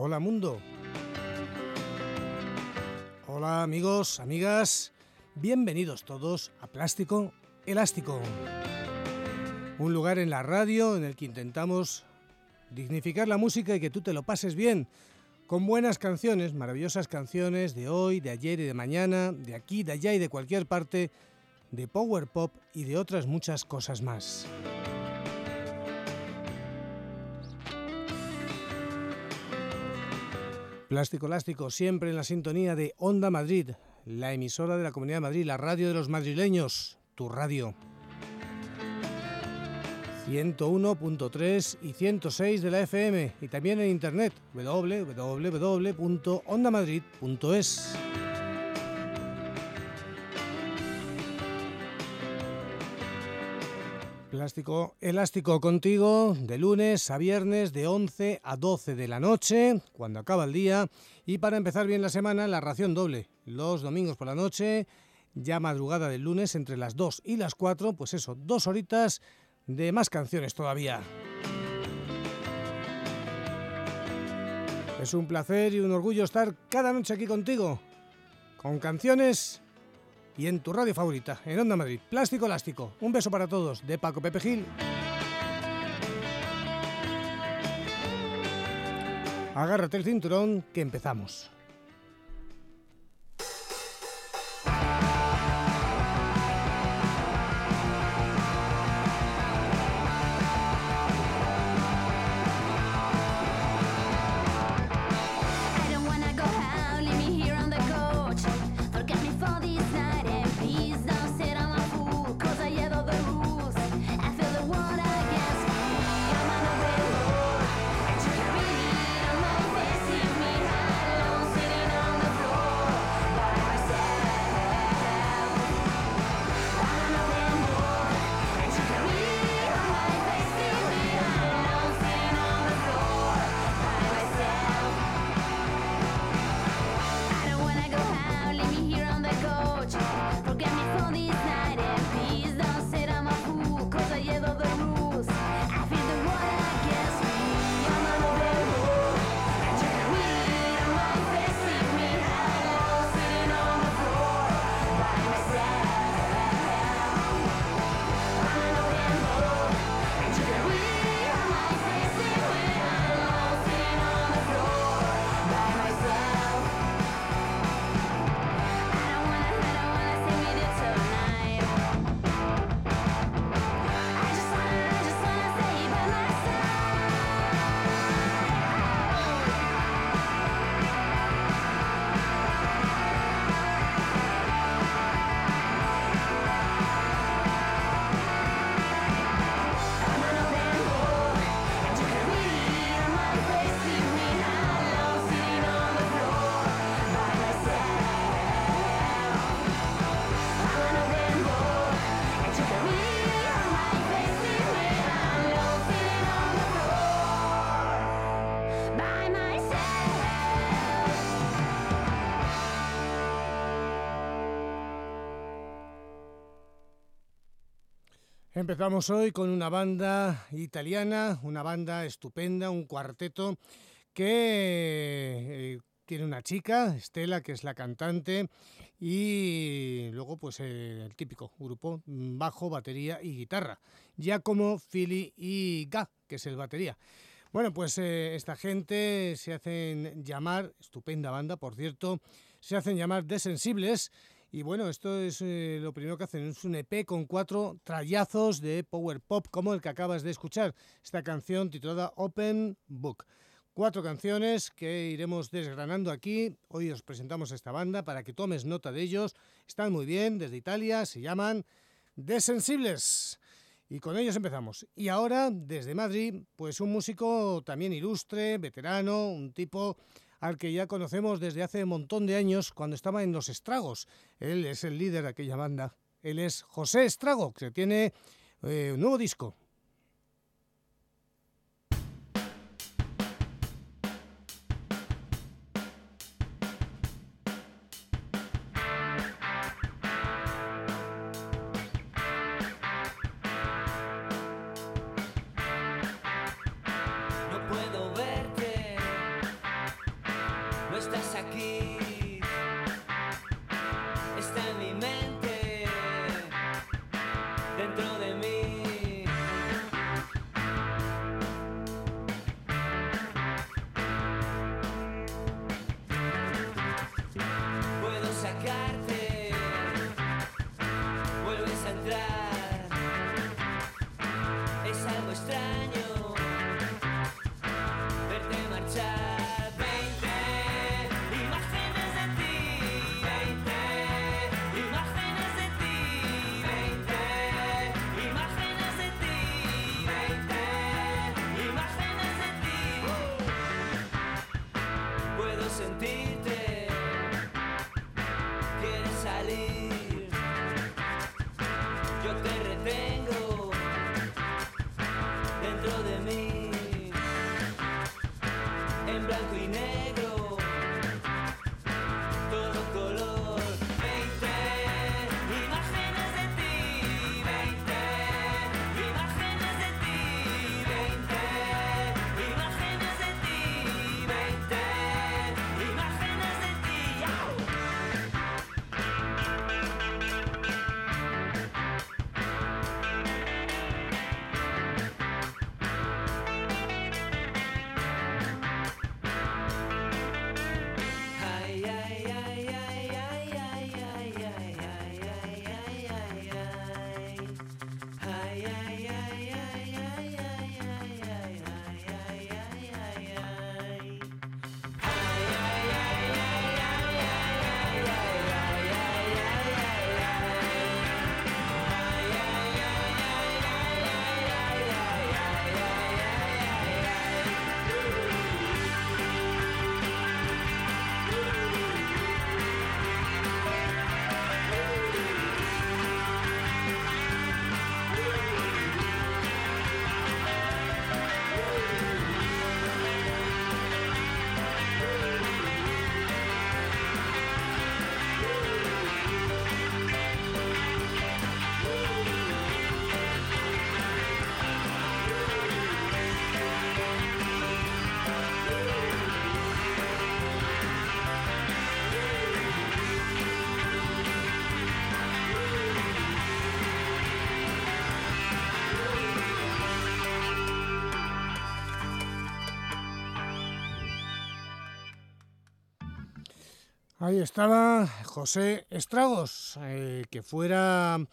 Hola mundo. Hola amigos, amigas. Bienvenidos todos a Plástico Elástico. Un lugar en la radio en el que intentamos dignificar la música y que tú te lo pases bien con buenas canciones, maravillosas canciones de hoy, de ayer y de mañana, de aquí, de allá y de cualquier parte, de power pop y de otras muchas cosas más. Plástico Elástico, siempre en la sintonía de Onda Madrid, la emisora de la Comunidad de Madrid, la radio de los madrileños, tu radio. 101.3 y 106 de la FM y también en internet www.ondamadrid.es. Elástico contigo de lunes a viernes de 11 a 12 de la noche, cuando acaba el día, y para empezar bien la semana, la ración doble, los domingos por la noche, ya madrugada del lunes entre las 2 y las 4, pues eso, dos horitas de más canciones todavía. Es un placer y un orgullo estar cada noche aquí contigo, con canciones y en tu radio favorita, en Onda Madrid. Plástico Elástico. Un beso para todos, de Paco Pepe Gil. Agárrate el cinturón que empezamos. Empezamos hoy con una banda italiana, una banda estupenda, un cuarteto que eh, tiene una chica, Estela, que es la cantante, y luego pues eh, el típico grupo, bajo, batería y guitarra. Ya como Philly y Ga, que es el batería. Bueno, pues eh, esta gente se hacen llamar, estupenda banda, por cierto, se hacen llamar Desensibles y bueno, esto es eh, lo primero que hacen, es un EP con cuatro trayazos de power pop, como el que acabas de escuchar, esta canción titulada Open Book. Cuatro canciones que iremos desgranando aquí. Hoy os presentamos esta banda para que tomes nota de ellos. Están muy bien, desde Italia, se llaman Desensibles. Y con ellos empezamos. Y ahora, desde Madrid, pues un músico también ilustre, veterano, un tipo al que ya conocemos desde hace un montón de años cuando estaba en Los Estragos. Él es el líder de aquella banda. Él es José Estrago, que tiene eh, un nuevo disco. Ahí estaba José Estragos, eh, que fuera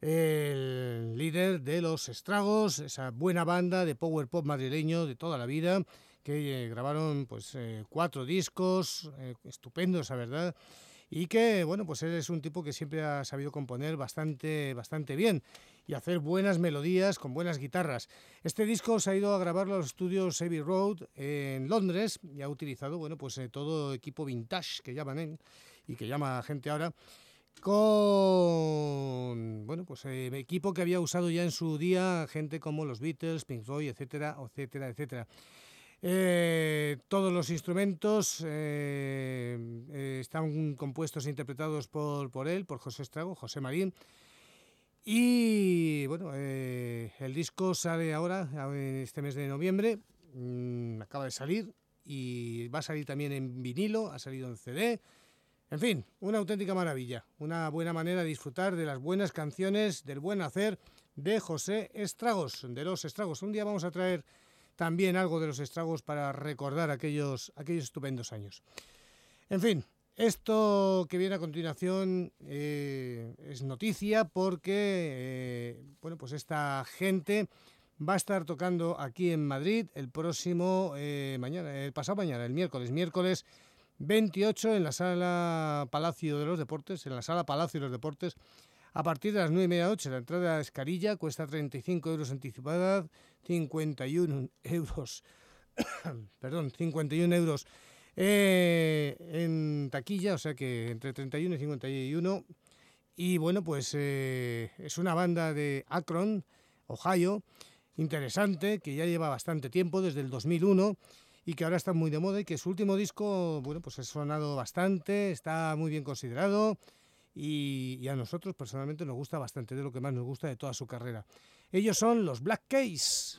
el líder de los Estragos, esa buena banda de power pop madrileño de toda la vida, que eh, grabaron pues eh, cuatro discos, estupendos, la verdad, y que bueno pues él es un tipo que siempre ha sabido componer bastante, bastante bien y hacer buenas melodías con buenas guitarras. Este disco se ha ido a grabarlo a los estudios Abbey Road en Londres y ha utilizado bueno, pues, eh, todo equipo vintage que llaman él y que llama gente ahora con bueno pues eh, equipo que había usado ya en su día gente como los Beatles, Pink Floyd, etcétera, etcétera, etcétera. Eh, todos los instrumentos están compuestos e interpretados por, por él, por José Estrago, José Marín, y bueno, eh, el disco sale ahora, en este mes de noviembre, mm, acaba de salir y va a salir también en vinilo, ha salido en CD. En fin, una auténtica maravilla, una buena manera de disfrutar de las buenas canciones, del buen hacer de José Estragos, de los Estragos. Un día vamos a traer también algo de los Estragos para recordar aquellos, aquellos estupendos años. En fin, esto que viene a continuación eh, es noticia porque eh, bueno, pues esta gente va a estar tocando aquí en Madrid el próximo eh, mañana, el pasado mañana, el miércoles, miércoles 28 en la sala Palacio de los Deportes, en la sala Palacio de los Deportes, a partir de las 9 y media noche. La entrada es carilla, cuesta 35 euros anticipada, 51 euros, perdón, 51 euros eh, en taquilla, o sea que entre 31 y 51. Y bueno, pues eh, es una banda de Akron, Ohio, interesante, que ya lleva bastante tiempo, desde el 2001, y que ahora está muy de moda y que su último disco, bueno, pues ha sonado bastante, está muy bien considerado y, a nosotros personalmente nos gusta bastante, de lo que más nos gusta de toda su carrera. Ellos son los Black Case.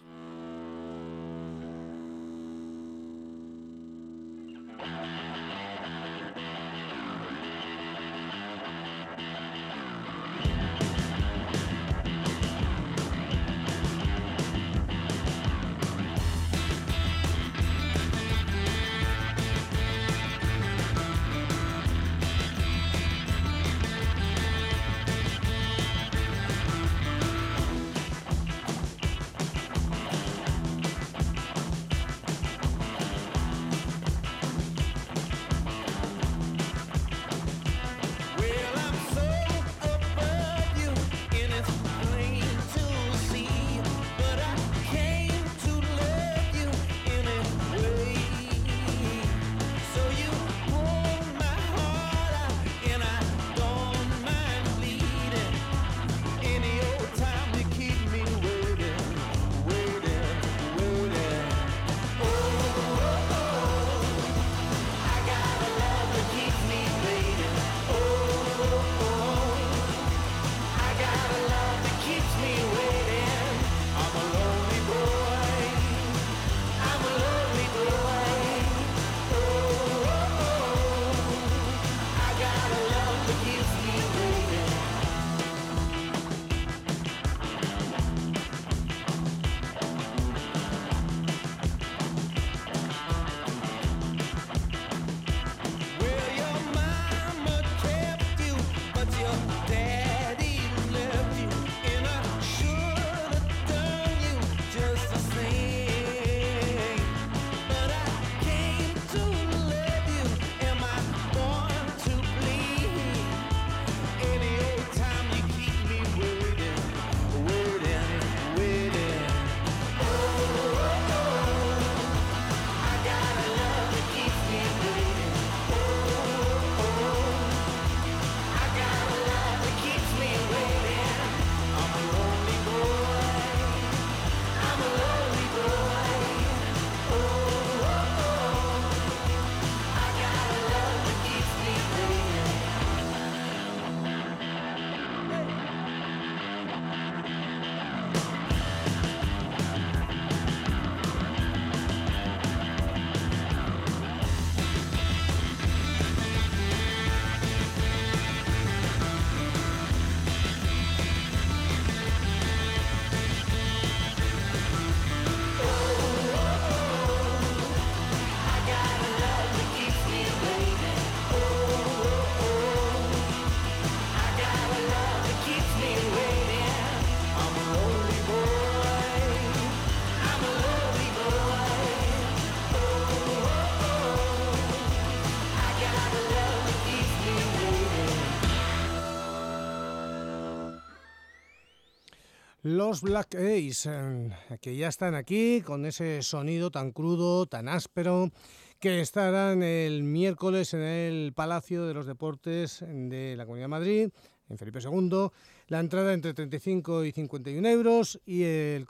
Los Black Ace, que ya están aquí con ese sonido tan crudo, tan áspero, que estarán el miércoles en el Palacio de los Deportes de la Comunidad de Madrid, en Felipe II. La entrada entre 35 y 51 euros y el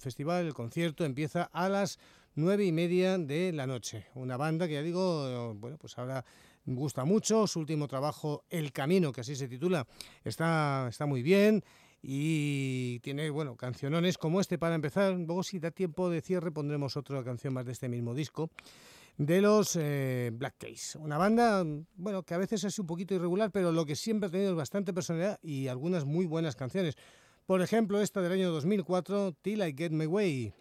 festival, el concierto, empieza a las nueve y media de la noche. Una banda que ya digo, bueno, pues ahora gusta mucho. Su último trabajo, El Camino, que así se titula, está, está muy bien y tiene, bueno, cancionones como este para empezar. Luego, si da tiempo de cierre, pondremos otra canción más de este mismo disco de los eh, Black Case. Una banda, bueno, que a veces es un poquito irregular, pero lo que siempre ha tenido es bastante personalidad y algunas muy buenas canciones. Por ejemplo, esta del año 2004, Till I Get My Way.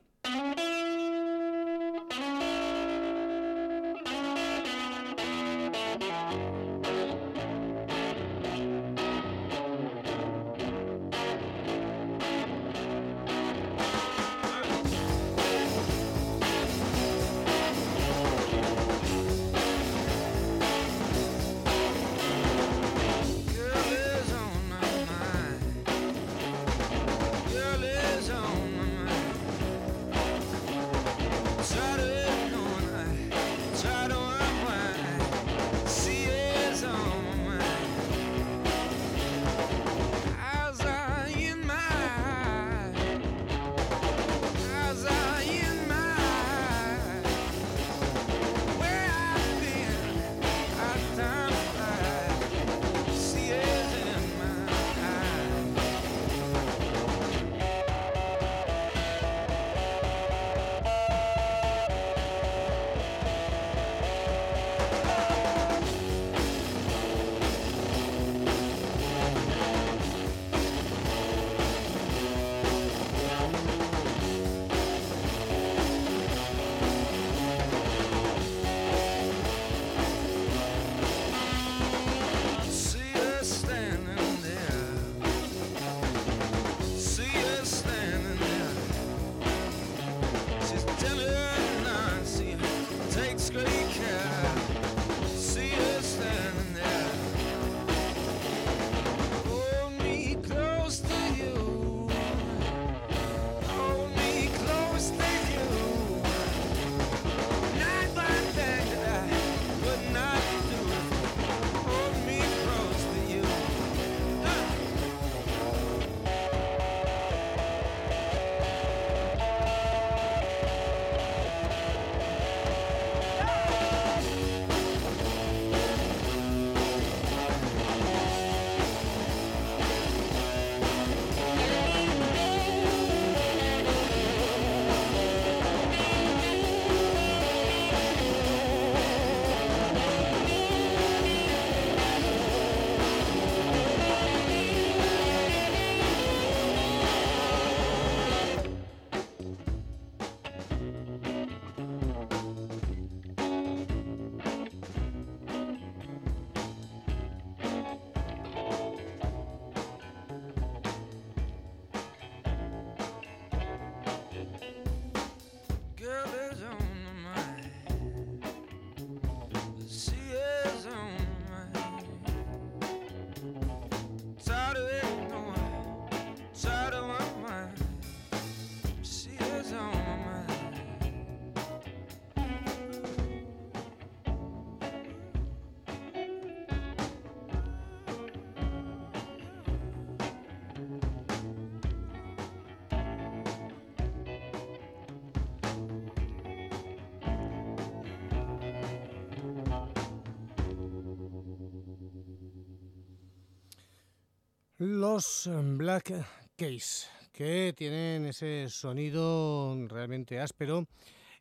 Los em, Black Case, que tienen ese sonido realmente áspero.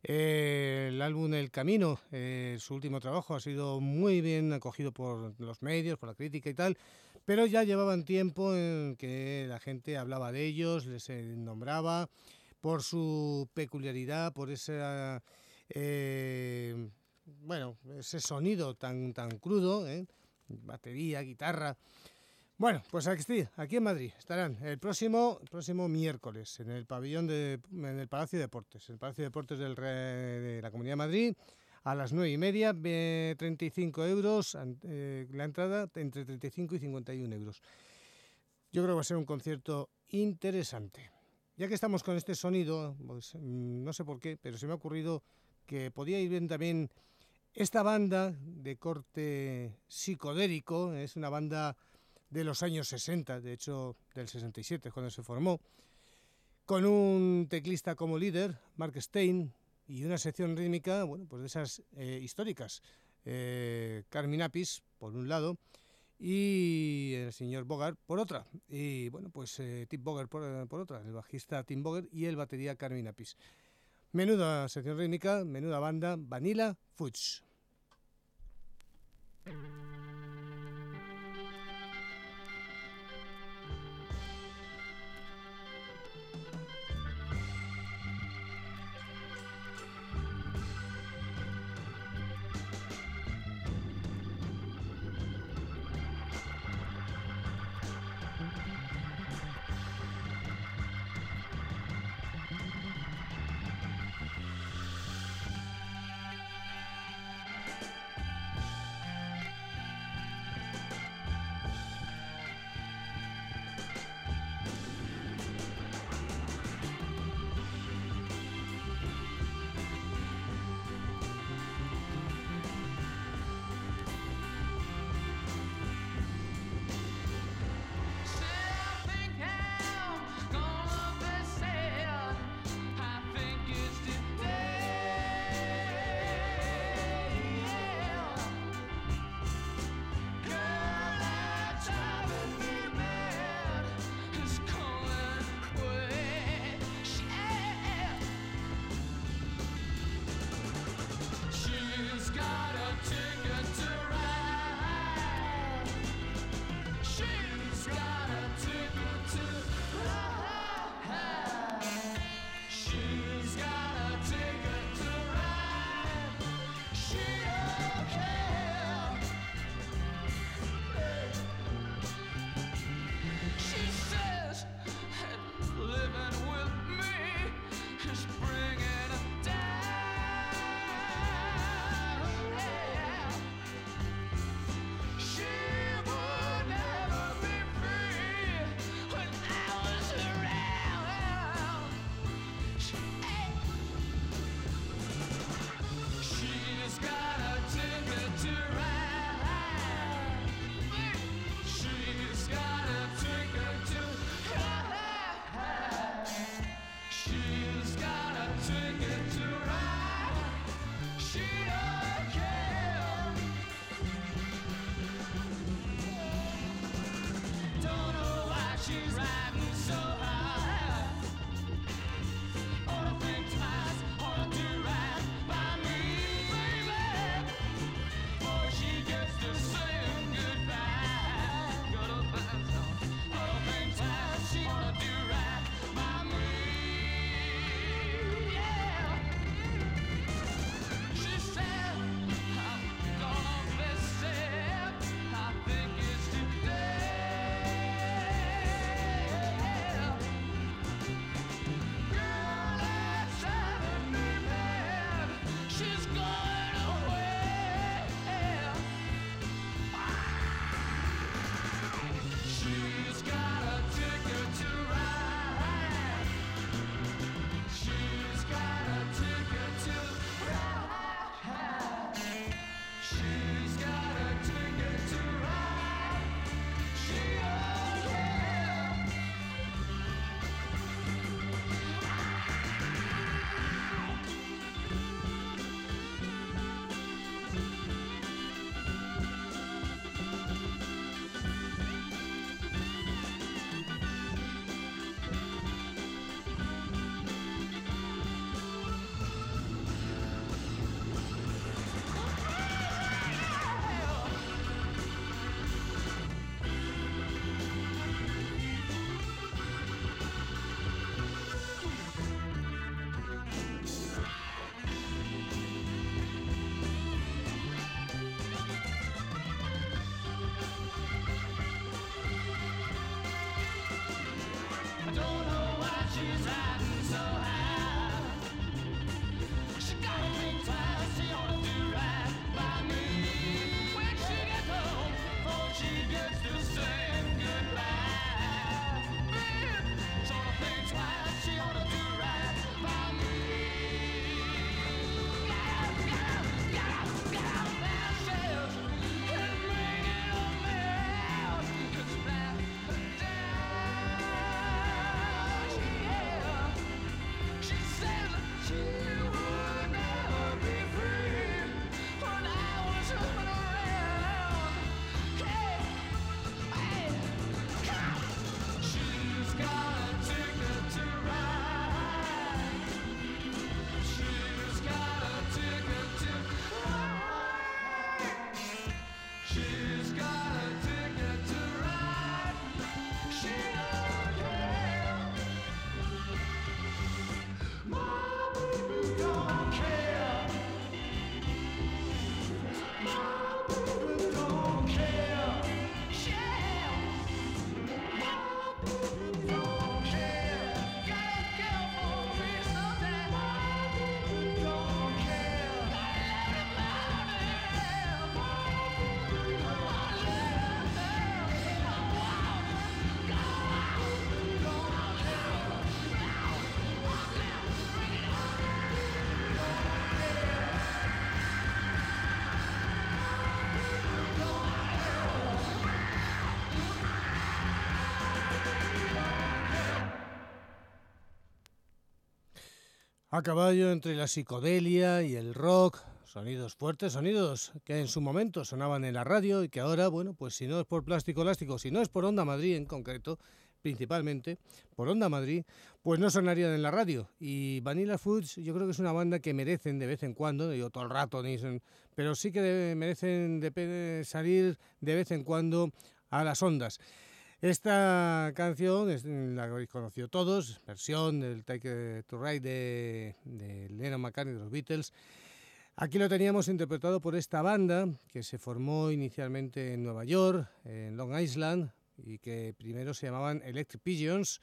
Eh, el álbum El Camino, eh, su último trabajo, ha sido muy bien acogido por los medios, por la crítica y tal, pero ya llevaban tiempo en que la gente hablaba de ellos, les eh, nombraba por su peculiaridad, por ese, bueno, ese sonido tan, tan crudo, batería, guitarra. Bueno, pues aquí, aquí en Madrid estarán el próximo, próximo miércoles en el pabellón de, en el Palacio de Deportes, el Palacio de Deportes del, de la Comunidad de Madrid, a las nueve y media, 35 euros, eh, la entrada entre 35 y 51 euros. Yo creo que va a ser un concierto interesante. Ya que estamos con este sonido, pues, mm, no sé por qué, pero se me ha ocurrido que podía ir bien también esta banda de corte psicodélico, es una banda de los años 60, de hecho del 67 cuando se formó, con un teclista como líder, Mark Stein, y una sección rítmica, bueno, pues de esas eh, históricas, eh, Carmen Apis, por un lado, y el señor Bogart por otra. Y bueno, pues eh, Tim Bogart por, por, otra, el bajista Tim Bogart y el batería Carmen Apis. Menuda sección rítmica, menuda banda, Vanilla Fudge. A caballo entre la psicodelia y el rock, sonidos fuertes, sonidos que en su momento sonaban en la radio y que ahora, bueno, pues si no es por Plástico Elástico, si no es por Onda Madrid en concreto, principalmente por Onda Madrid, pues no sonarían en la radio. Y Vanilla Foods yo creo que es una banda que merecen de vez en cuando, yo todo el rato, pero sí que merecen salir de vez en cuando a las ondas. Esta canción es, la habéis conocido todos, versión del Take to Ride de, de Lennon McCartney de los Beatles. Aquí lo teníamos interpretado por esta banda que se formó inicialmente en Nueva York, en Long Island, y que primero se llamaban Electric Pigeons.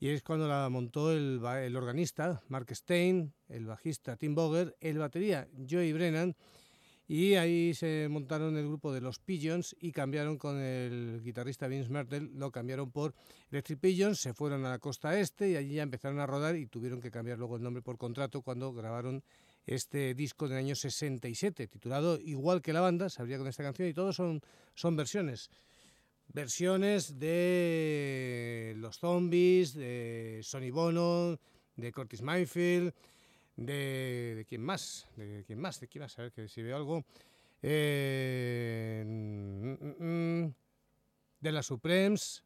Y es cuando la montó el, el organista Mark Stein, el bajista Tim Boger, el batería Joey Brennan y ahí se montaron el grupo de los Pigeons y cambiaron con el guitarrista Vince Mertel, lo cambiaron por Electric Pigeons, se fueron a la costa este y allí ya empezaron a rodar y tuvieron que cambiar luego el nombre por contrato cuando grabaron este disco del año 67, titulado igual que la banda, se abría con esta canción y todos son, son versiones. Versiones de Los Zombies, de Sonny Bono, de Curtis Mayfield, de, de quién más, de quién más, de quién más, a ver que si veo algo. Eh, mm, mm, mm, de las Supremes,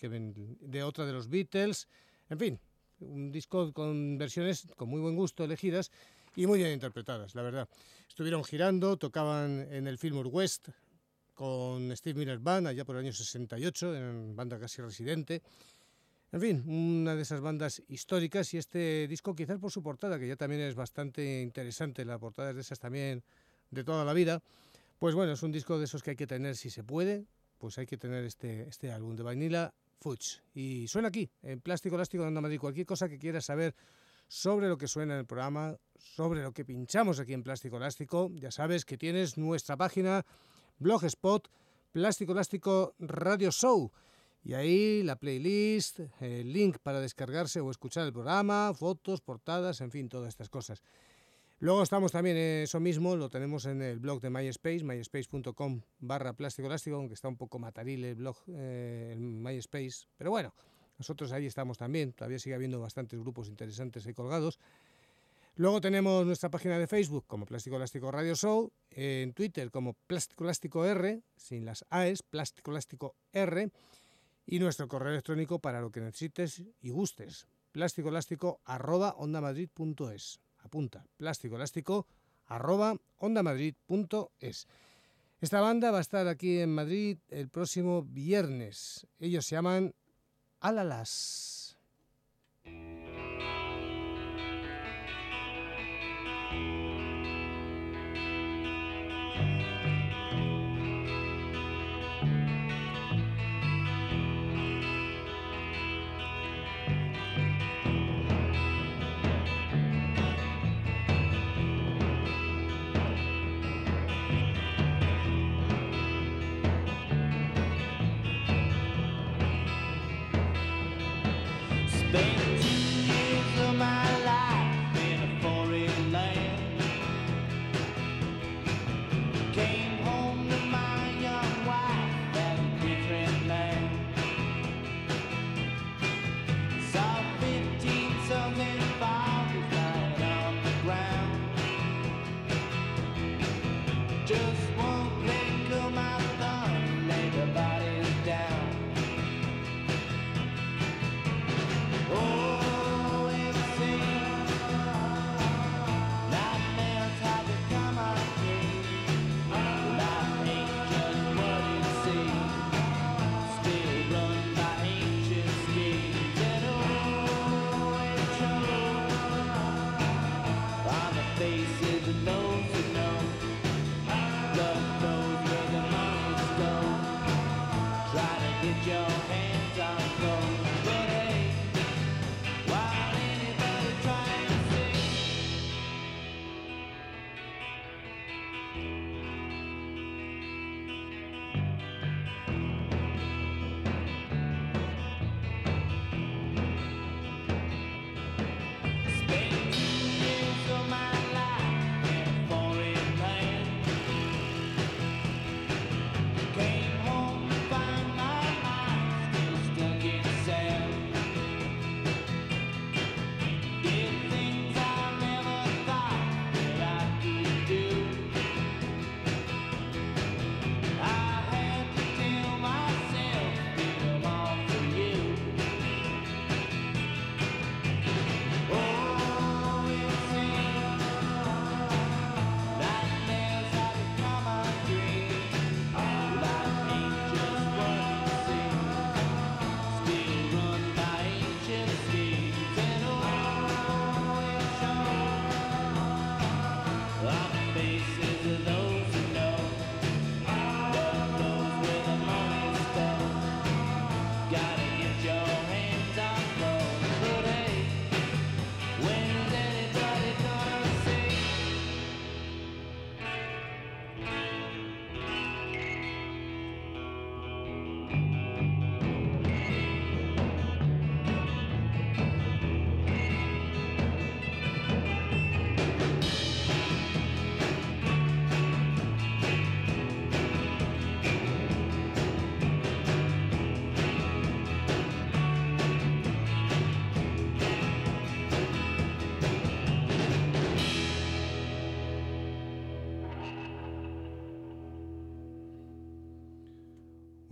de otra de los Beatles, en fin, un disco con versiones con muy buen gusto elegidas y muy bien interpretadas, la verdad. Estuvieron girando, tocaban en el Fillmore West con Steve Miller Band allá por el año 68, en banda casi residente. En fin, una de esas bandas históricas y este disco quizás por su portada, que ya también es bastante interesante, la portada de esas también de toda la vida, pues bueno, es un disco de esos que hay que tener si se puede, pues hay que tener este, este álbum de Vanilla Fudge. Y suena aquí, en Plástico Elástico de Onda Madrid, cualquier cosa que quieras saber sobre lo que suena en el programa, sobre lo que pinchamos aquí en Plástico Elástico, ya sabes que tienes nuestra página Blogspot, Plástico Elástico Radio Show. Y ahí la playlist, el link para descargarse o escuchar el programa, fotos, portadas, en fin, todas estas cosas. Luego estamos también, eso mismo, lo tenemos en el blog de MySpace, myspace.com barra plástico elástico, aunque está un poco mataril el blog eh, en MySpace, pero bueno, nosotros ahí estamos también, todavía sigue habiendo bastantes grupos interesantes ahí colgados. Luego tenemos nuestra página de Facebook como Plástico Elástico Radio Show, en Twitter como Plástico Elástico R, sin las AES, Plástico Elástico R, y nuestro correo electrónico para lo que necesites y gustes. Plástico elástico arroba ondamadrid.es. Apunta, plástico elástico arroba ondamadrid.es. Esta banda va a estar aquí en Madrid el próximo viernes. Ellos se llaman Alalas.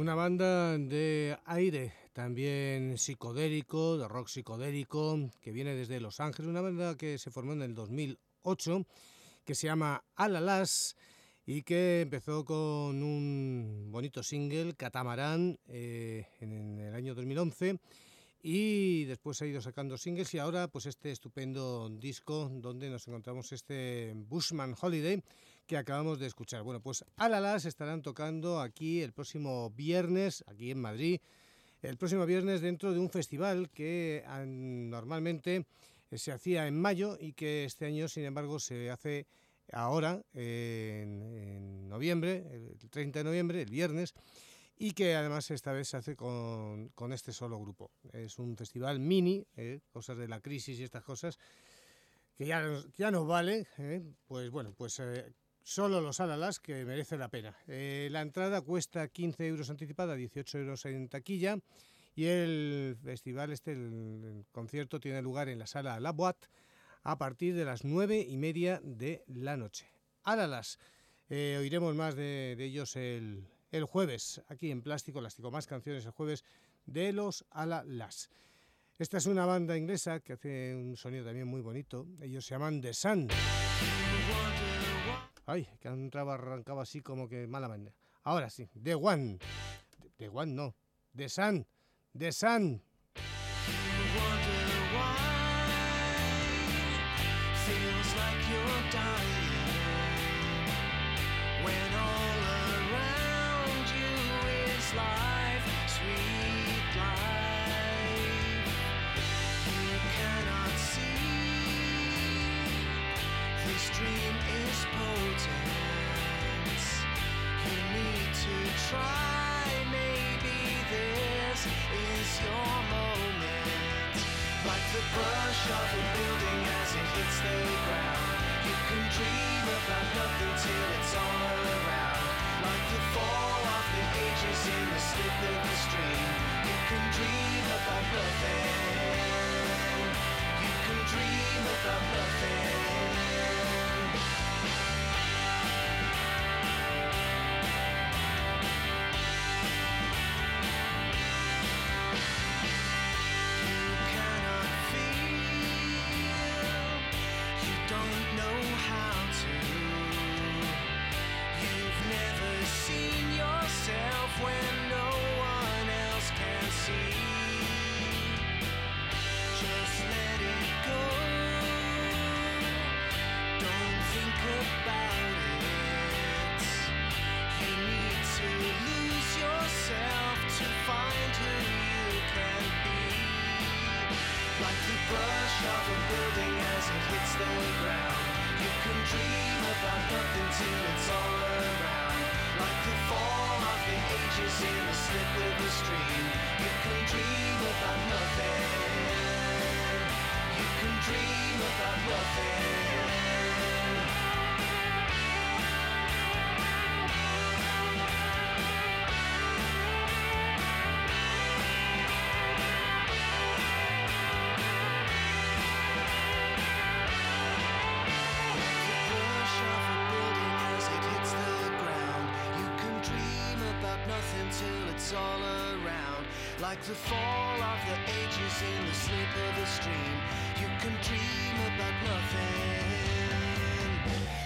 Una banda de aire también psicodélico, de rock psicodélico, que viene desde Los Ángeles, una banda que se formó en el 2008, que se llama Alalas y que empezó con un bonito single, Catamarán, eh, en el año 2011 y después ha ido sacando singles y ahora pues este estupendo disco donde nos encontramos este Bushman Holiday que acabamos de escuchar. Bueno, pues Alalas estarán tocando aquí el próximo viernes, aquí en Madrid, el próximo viernes dentro de un festival que normalmente eh, se hacía en mayo y que este año, sin embargo, se hace ahora, en, noviembre, el 30 de noviembre, el viernes, y que además esta vez se hace con, este solo grupo. Es un festival mini, eh, cosas de la crisis y estas cosas, que ya, ya nos vale, eh, pues bueno, pues solo los alalas que merece la pena. Eh, la entrada cuesta 15 euros anticipada, 18 euros en taquilla y el festival, este, el, concierto tiene lugar en la sala La Boîte a partir de las 9 y media de la noche. Alalas, eh, oiremos más de, ellos el, el, jueves, aquí en Plástico Elástico, más canciones el jueves de los Alalas. Esta es una banda inglesa que hace un sonido también muy bonito. Ellos se llaman The Sun. Ay, que entraba, arrancaba así como que mala manera. Ahora sí, The One. The One no. The Sun. The Sun. brush You can dream about nothing till it's all around. Like the fall of the ages in the slip the stream. You can dream about nothing. You can dream about nothing. Of the ages in the slip of a stream. You can dream about nothing,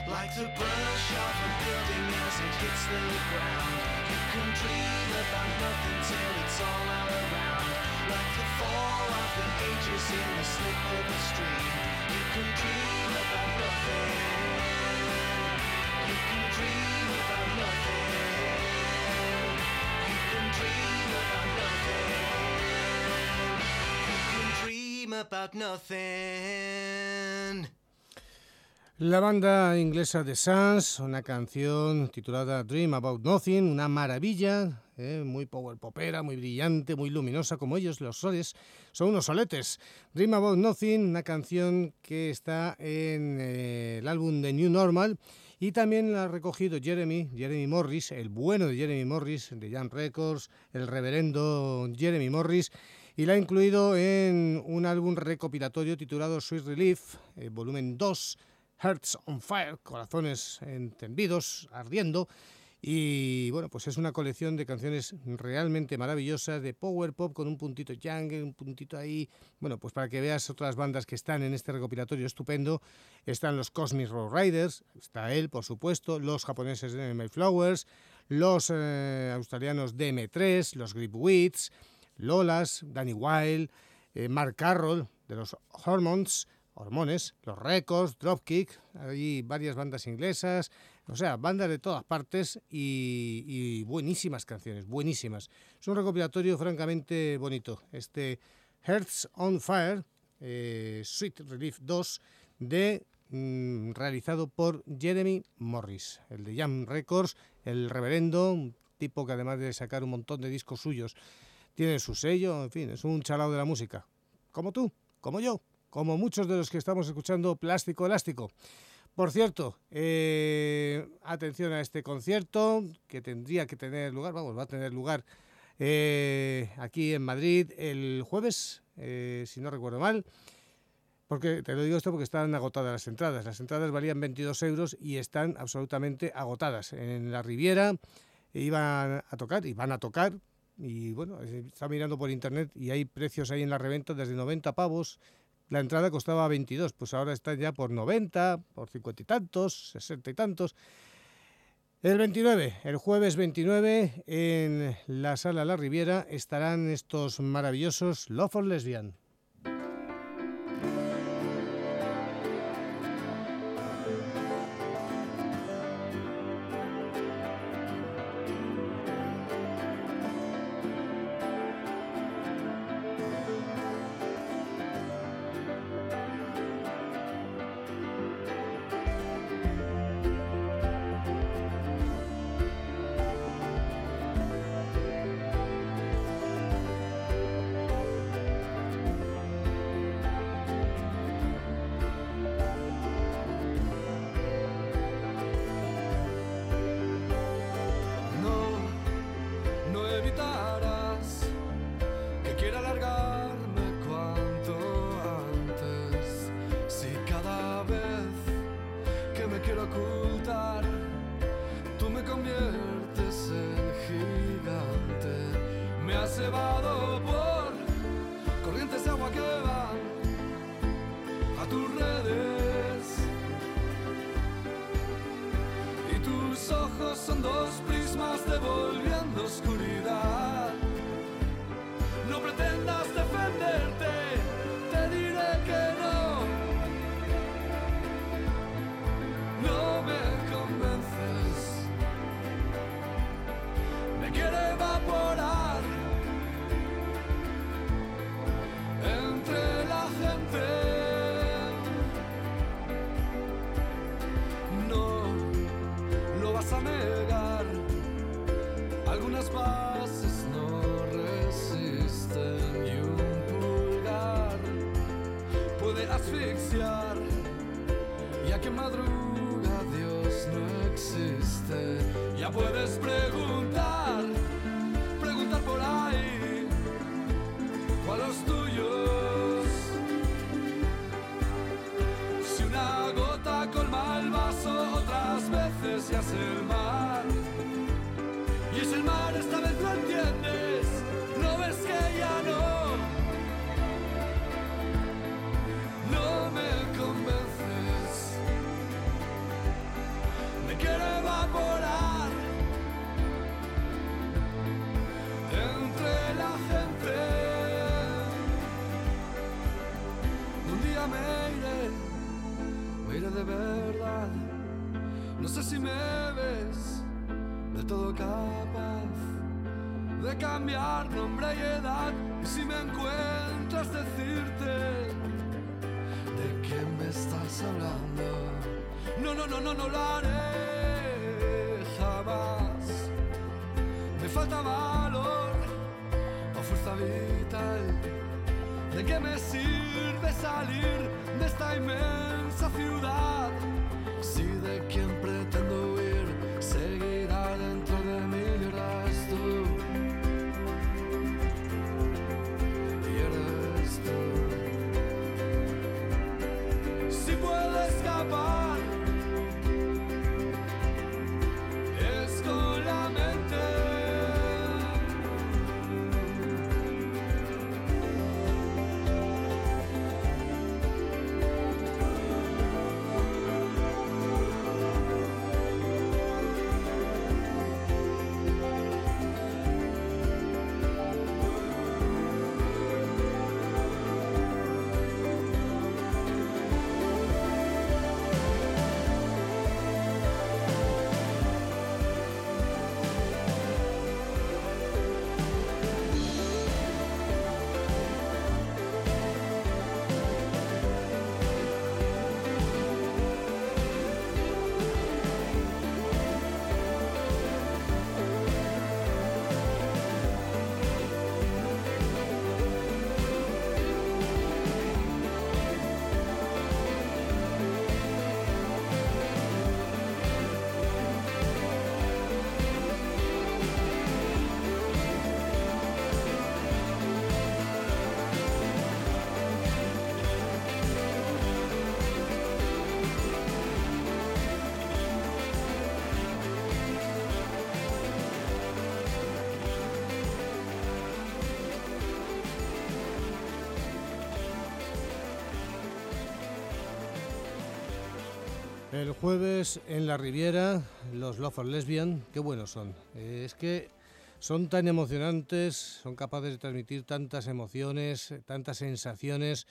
like the brush of a building as it hits the ground. You can dream about nothing till it's all out around, like the fall of the ages in the slip of the stream. You can dream about nothing. La banda inglesa de Sans, una canción titulada Dream About Nothing, una maravilla, eh, muy power popera, muy brillante, muy luminosa, como ellos, los soles, son unos soletes. Dream About Nothing, una canción que está en eh, el álbum de New Normal y también la ha recogido Jeremy, Jeremy Morris, el bueno de Jeremy Morris, de Jam Records, el reverendo Jeremy Morris y la ha incluido en un álbum recopilatorio titulado Sweet Relief, eh, volumen 2, Hearts on Fire, corazones encendidos, ardiendo, Y bueno, pues es una colección de canciones realmente maravillosas, de power pop con un puntito jungle, un puntito ahí. Bueno, pues para que veas otras bandas que están en este recopilatorio estupendo, están los Cosmic Road Riders, está él, por supuesto, los japoneses de Mayflowers, los eh, australianos DM3, los Grip Wits, Lolas, Danny Wild, eh, Mark Carroll de los Hormones, Hormones, los Records, Dropkick, hay varias bandas inglesas, o sea, bandas de todas partes y, buenísimas canciones, buenísimas. Es un recopilatorio francamente bonito. Este Hearts on Fire, eh, Sweet Relief 2, de, mm, realizado por Jeremy Morris, el de Jam Records, el reverendo, un tipo que además de sacar un montón de discos suyos, tiene su sello, en fin, es un chalado de la música. Como tú, como yo como muchos de los que estamos escuchando Plástico Elástico. Por cierto, eh, atención a este concierto que tendría que tener lugar, vamos, va a tener lugar eh, aquí en Madrid el jueves, eh, si no recuerdo mal. Porque te lo digo esto porque están agotadas las entradas. Las entradas valían 22 euros y están absolutamente agotadas. En la Riviera iban a tocar y van a tocar. Y bueno, está mirando por internet y hay precios ahí en la reventa desde 90 pavos la entrada costaba 22, pues ahora está ya por 90, por 50 y tantos, 60 y tantos. El 29, el jueves 29, en la sala La Riviera estarán estos maravillosos Love for Lesbian. Es con jueves en la Riviera, los Love for Lesbian, qué buenos son. Eh, es que son tan emocionantes, son capaces de transmitir tantas emociones, tantas sensaciones,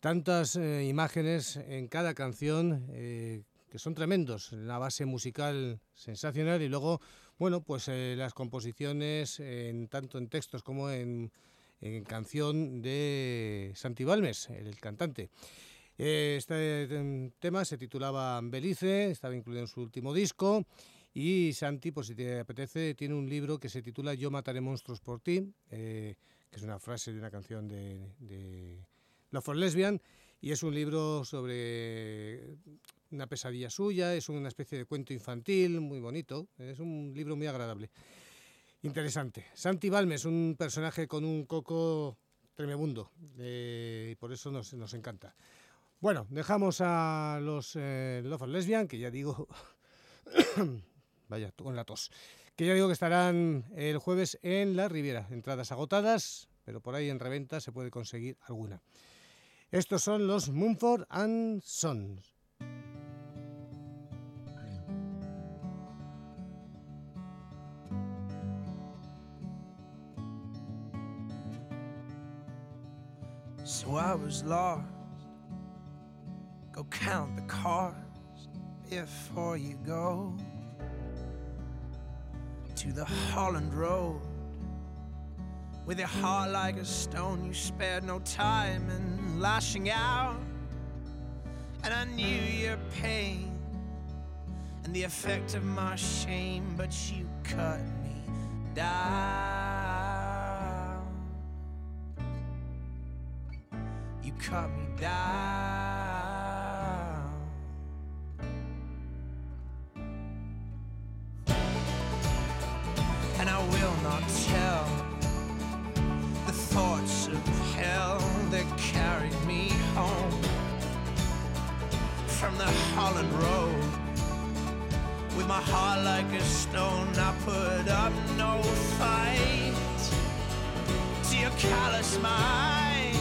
tantas eh, imágenes en cada canción, eh, que son tremendos. La base musical sensacional y luego, bueno, pues las composiciones, en, tanto en textos como en, en canción de Santi Balmes, el cantante. Eh, este em, tema se titulaba Belice, estaba incluido en su último disco. Y Santi, pues si te apetece, tiene un libro que se titula Yo mataré monstruos por ti, eh, que es una frase de una canción de, de Love for Lesbian. Y es un libro sobre una pesadilla suya, es una especie de cuento infantil, muy bonito, es un libro muy agradable. Interesante. Santi Balmes, un personaje con un coco tremebundo, eh, y por eso nos, nos encanta. Bueno, dejamos a los eh, Love Lesbian, que ya digo, vaya, con la tos, que ya digo que estarán el jueves en la Riviera. Entradas agotadas, pero por ahí en reventa se puede conseguir alguna. Estos son los Mumford and Sons. Go count the cars before you go to the Holland Road. With your heart like a stone, you spared no time in lashing out. And I knew your pain and the effect of my shame, but you cut me down. You cut me down. I will not tell. The thoughts of hell that carried me home from the Holland Road. With my heart like a stone, I put up no fight. To your callous mind,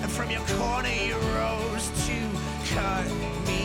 and from your corner you rose to cut me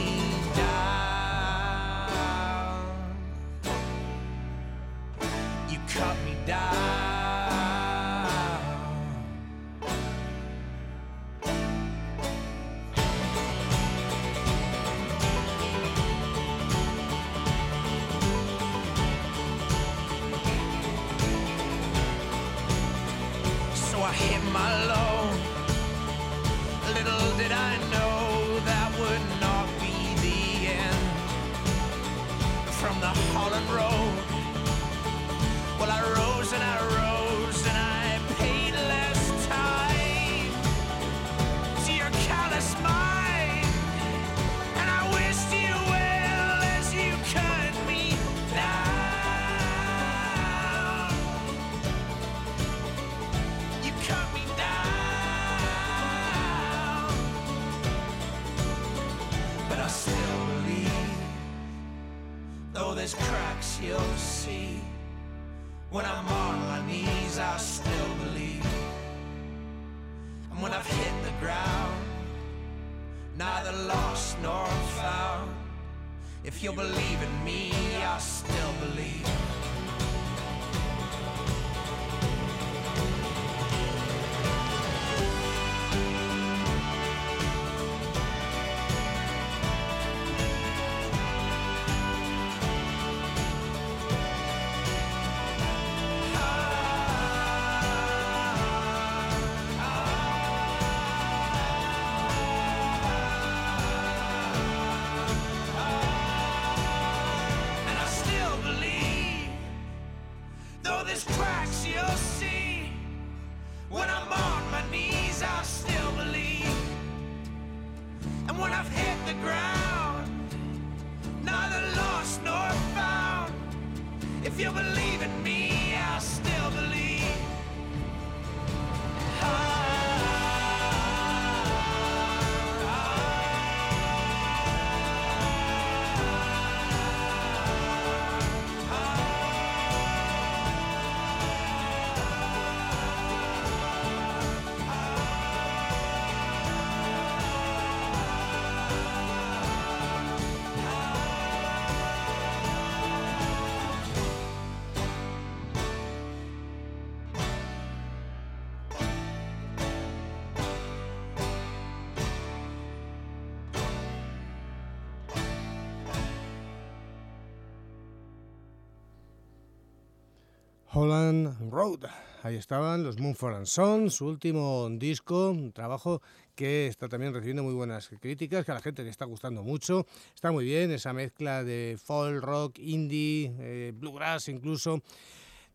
Road. Ahí estaban los Moonford and Sons, su último disco, un trabajo que está también recibiendo muy buenas críticas, que a la gente le está gustando mucho. Está muy bien esa mezcla de folk, rock, indie, eh, bluegrass incluso.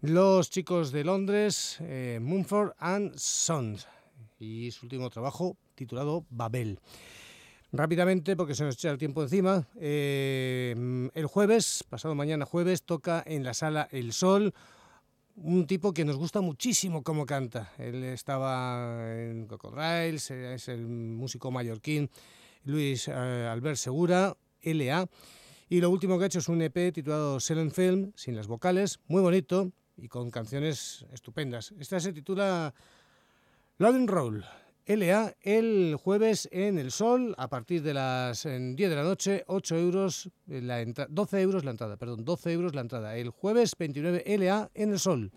Los chicos de Londres, eh, and Sons, y su último trabajo titulado Babel. Rápidamente, porque se nos echa el tiempo encima, eh, el jueves, pasado mañana jueves, toca en la sala El Sol un tipo que nos gusta muchísimo cómo canta. Él estaba en Cocodriles, es el músico mallorquín Luis eh, Albert Segura, LA. Y lo último que ha hecho es un EP titulado Silent Film, sin las vocales, muy bonito y con canciones estupendas. Esta se titula Loading Roll. LA el jueves en El Sol a partir de las 10 de la noche, 8 euros, la 12 euros la entrada, perdón, 12 euros la entrada. El jueves 29 LA en El Sol.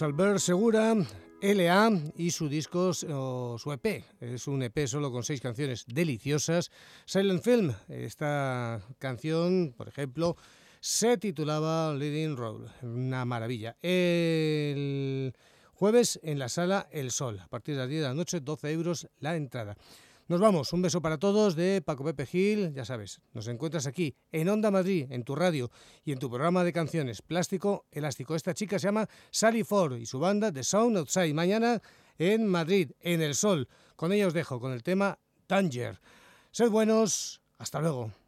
Luis Segura, LA y su disco o su EP. Es un EP solo con seis canciones deliciosas. Silent Film, esta canción, por ejemplo, se titulaba Leading Road. Una maravilla. El jueves en la sala El Sol, a partir de las 10 de la noche, 12 euros la entrada. Nos vamos, un beso para todos de Paco Pepe Gil, ya sabes, nos encuentras aquí en Onda Madrid, en tu radio y en tu programa de canciones Plástico Elástico. Esta chica se llama Sally Ford y su banda The Sound Outside, mañana en Madrid, en el sol. Con ella os dejo con el tema Tanger. Sed buenos, hasta luego.